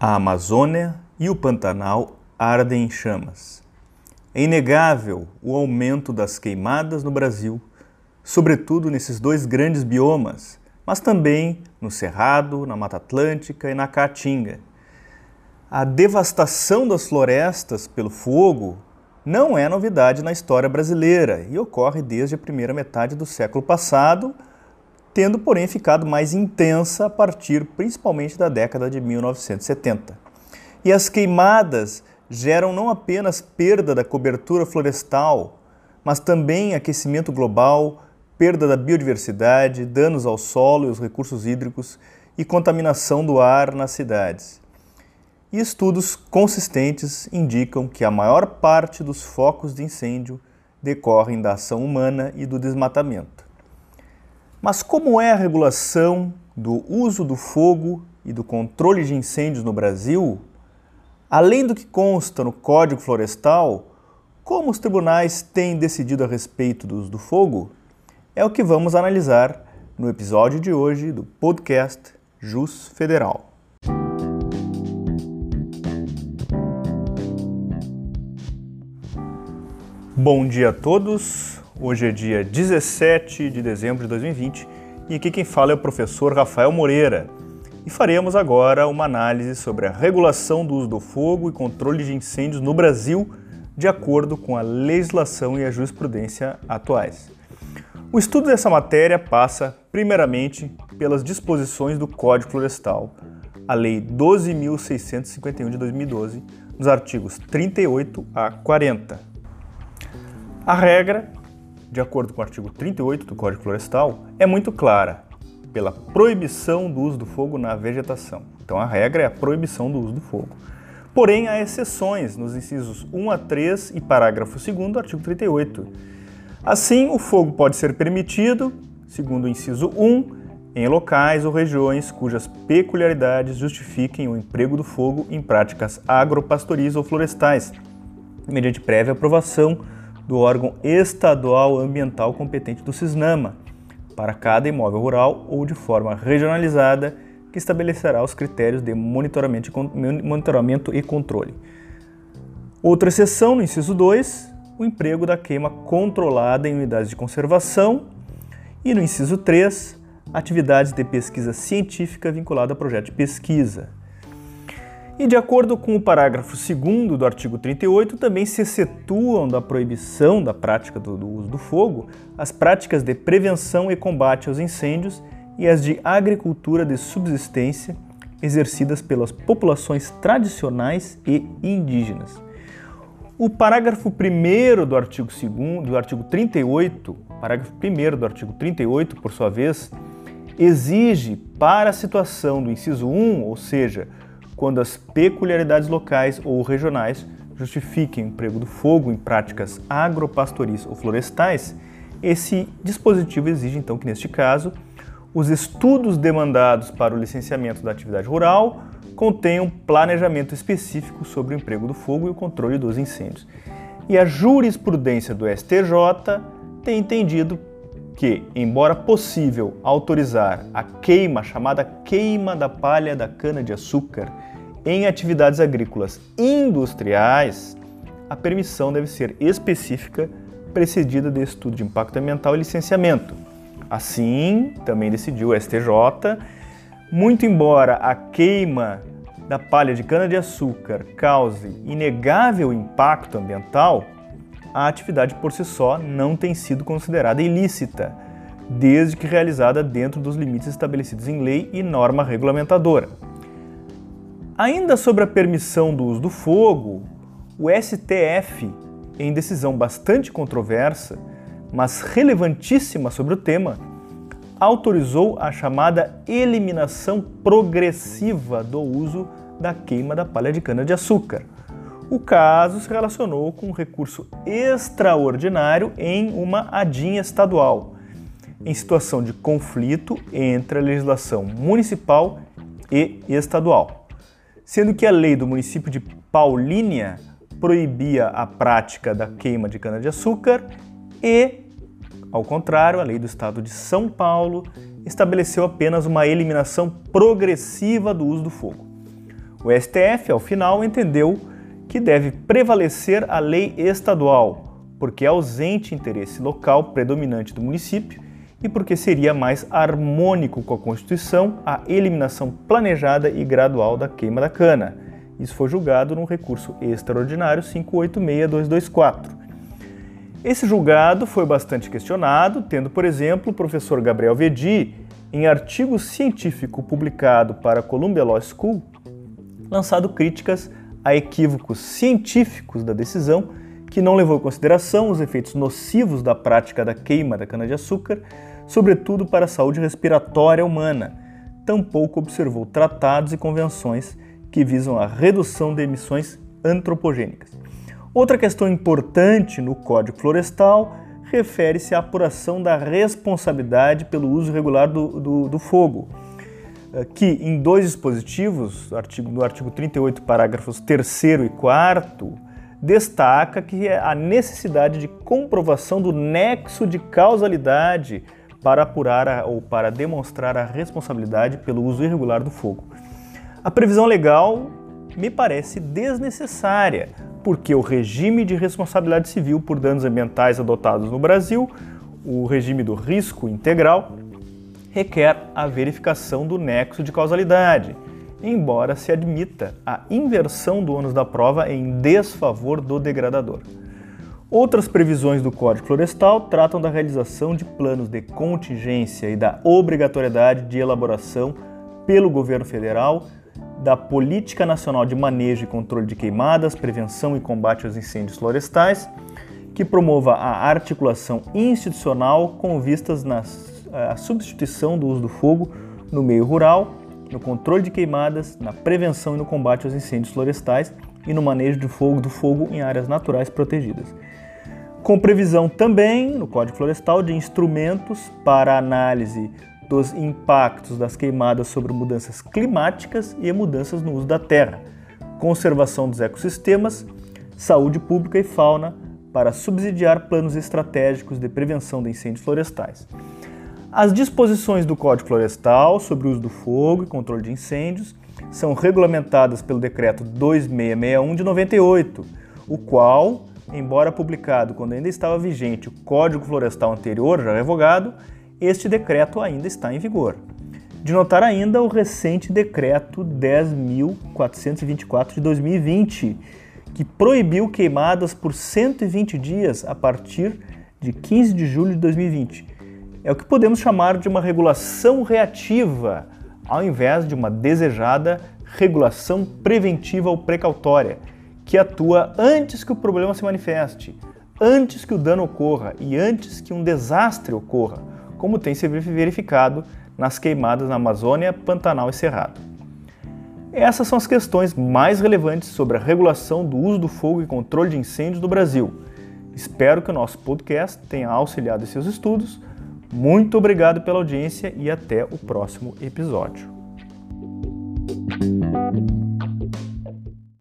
A Amazônia e o Pantanal ardem em chamas. É inegável o aumento das queimadas no Brasil, sobretudo nesses dois grandes biomas, mas também no Cerrado, na Mata Atlântica e na Caatinga. A devastação das florestas pelo fogo não é novidade na história brasileira e ocorre desde a primeira metade do século passado tendo, porém, ficado mais intensa a partir principalmente da década de 1970. E as queimadas geram não apenas perda da cobertura florestal, mas também aquecimento global, perda da biodiversidade, danos ao solo e os recursos hídricos e contaminação do ar nas cidades. E estudos consistentes indicam que a maior parte dos focos de incêndio decorrem da ação humana e do desmatamento. Mas como é a regulação do uso do fogo e do controle de incêndios no Brasil? Além do que consta no Código Florestal, como os tribunais têm decidido a respeito do uso do fogo? É o que vamos analisar no episódio de hoje do podcast Jus Federal. Bom dia a todos. Hoje é dia 17 de dezembro de 2020 e aqui quem fala é o professor Rafael Moreira. E faremos agora uma análise sobre a regulação do uso do fogo e controle de incêndios no Brasil, de acordo com a legislação e a jurisprudência atuais. O estudo dessa matéria passa, primeiramente, pelas disposições do Código Florestal, a Lei 12.651 de 2012, nos artigos 38 a 40. A regra de acordo com o artigo 38 do Código Florestal, é muito clara pela proibição do uso do fogo na vegetação. Então a regra é a proibição do uso do fogo. Porém, há exceções nos incisos 1 a 3 e parágrafo 2 do artigo 38. Assim, o fogo pode ser permitido, segundo o inciso 1, em locais ou regiões cujas peculiaridades justifiquem o emprego do fogo em práticas agropastoris ou florestais, mediante prévia aprovação do órgão estadual ambiental competente do CISNAMA, para cada imóvel rural ou de forma regionalizada, que estabelecerá os critérios de monitoramento e controle. Outra exceção, no inciso 2, o emprego da queima controlada em unidades de conservação. E no inciso 3, atividades de pesquisa científica vinculada a projeto de pesquisa. E de acordo com o parágrafo 2 do artigo 38, também se excetuam da proibição da prática do, do, uso do fogo as práticas de prevenção e combate aos incêndios e as de agricultura de subsistência exercidas pelas populações tradicionais e indígenas. O parágrafo 1 do artigo 2 do artigo 38, parágrafo 1 do artigo 38, por sua vez, exige para a situação do inciso 1, ou seja, quando as peculiaridades locais ou regionais justifiquem o emprego do fogo em práticas agropastoris ou florestais, esse dispositivo exige então que, neste caso, os estudos demandados para o licenciamento da atividade rural contenham planejamento específico sobre o emprego do fogo e o controle dos incêndios. E a jurisprudência do STJ tem entendido que, embora possível autorizar a queima, chamada queima da palha da cana-de-açúcar, em atividades agrícolas industriais, a permissão deve ser específica, precedida de estudo de impacto ambiental e licenciamento. Assim, também decidiu o STJ, muito embora a queima da palha de cana-de-açúcar cause inegável impacto ambiental, a atividade por si só não tem sido considerada ilícita, desde que realizada dentro dos limites estabelecidos em lei e norma regulamentadora. Ainda sobre a permissão do uso do fogo, o STF, em decisão bastante controversa, mas relevantíssima sobre o tema, autorizou a chamada eliminação progressiva do uso da queima da palha de cana-de-açúcar. O caso se relacionou com um recurso extraordinário em uma adinha estadual, em situação de conflito entre a legislação municipal e estadual sendo que a lei do município de Paulínia proibia a prática da queima de cana-de-açúcar e, ao contrário, a lei do estado de São Paulo estabeleceu apenas uma eliminação progressiva do uso do fogo. O STF, ao final, entendeu que deve prevalecer a lei estadual, porque é ausente interesse local predominante do município e porque seria mais harmônico com a Constituição a eliminação planejada e gradual da queima da cana. Isso foi julgado no recurso extraordinário 586224. Esse julgado foi bastante questionado, tendo, por exemplo, o professor Gabriel Vedi, em artigo científico publicado para a Columbia Law School, lançado críticas a equívocos científicos da decisão que não levou em consideração os efeitos nocivos da prática da queima da cana-de-açúcar, sobretudo para a saúde respiratória humana. Tampouco observou tratados e convenções que visam a redução de emissões antropogênicas. Outra questão importante no Código Florestal refere-se à apuração da responsabilidade pelo uso irregular do, do, do fogo, que em dois dispositivos, no artigo 38, parágrafos 3 e 4, destaca que é a necessidade de comprovação do nexo de causalidade para apurar a, ou para demonstrar a responsabilidade pelo uso irregular do fogo. A previsão legal me parece desnecessária, porque o regime de responsabilidade civil por danos ambientais adotados no Brasil, o regime do risco integral, requer a verificação do nexo de causalidade embora se admita a inversão do ônus da prova em desfavor do degradador. Outras previsões do Código Florestal tratam da realização de planos de contingência e da obrigatoriedade de elaboração pelo governo federal da Política Nacional de Manejo e Controle de Queimadas, Prevenção e Combate aos Incêndios Florestais, que promova a articulação institucional com vistas na substituição do uso do fogo no meio rural no controle de queimadas, na prevenção e no combate aos incêndios florestais e no manejo do fogo do fogo em áreas naturais protegidas. Com previsão também no Código Florestal de instrumentos para análise dos impactos das queimadas sobre mudanças climáticas e mudanças no uso da terra, conservação dos ecossistemas, saúde pública e fauna para subsidiar planos estratégicos de prevenção de incêndios florestais. As disposições do Código Florestal sobre o uso do fogo e controle de incêndios são regulamentadas pelo Decreto 2661 de 98, o qual, embora publicado quando ainda estava vigente o Código Florestal anterior, já revogado, este decreto ainda está em vigor. De notar ainda o recente Decreto 10.424 de 2020, que proibiu queimadas por 120 dias a partir de 15 de julho de 2020 é o que podemos chamar de uma regulação reativa, ao invés de uma desejada regulação preventiva ou precautória, que atua antes que o problema se manifeste, antes que o dano ocorra e antes que um desastre ocorra, como tem se verificado nas queimadas na Amazônia, Pantanal e Cerrado. Essas são as questões mais relevantes sobre a regulação do uso do fogo e controle de incêndios do Brasil. Espero que o nosso podcast tenha auxiliado em seus estudos muito obrigado pela audiência e até o próximo episódio.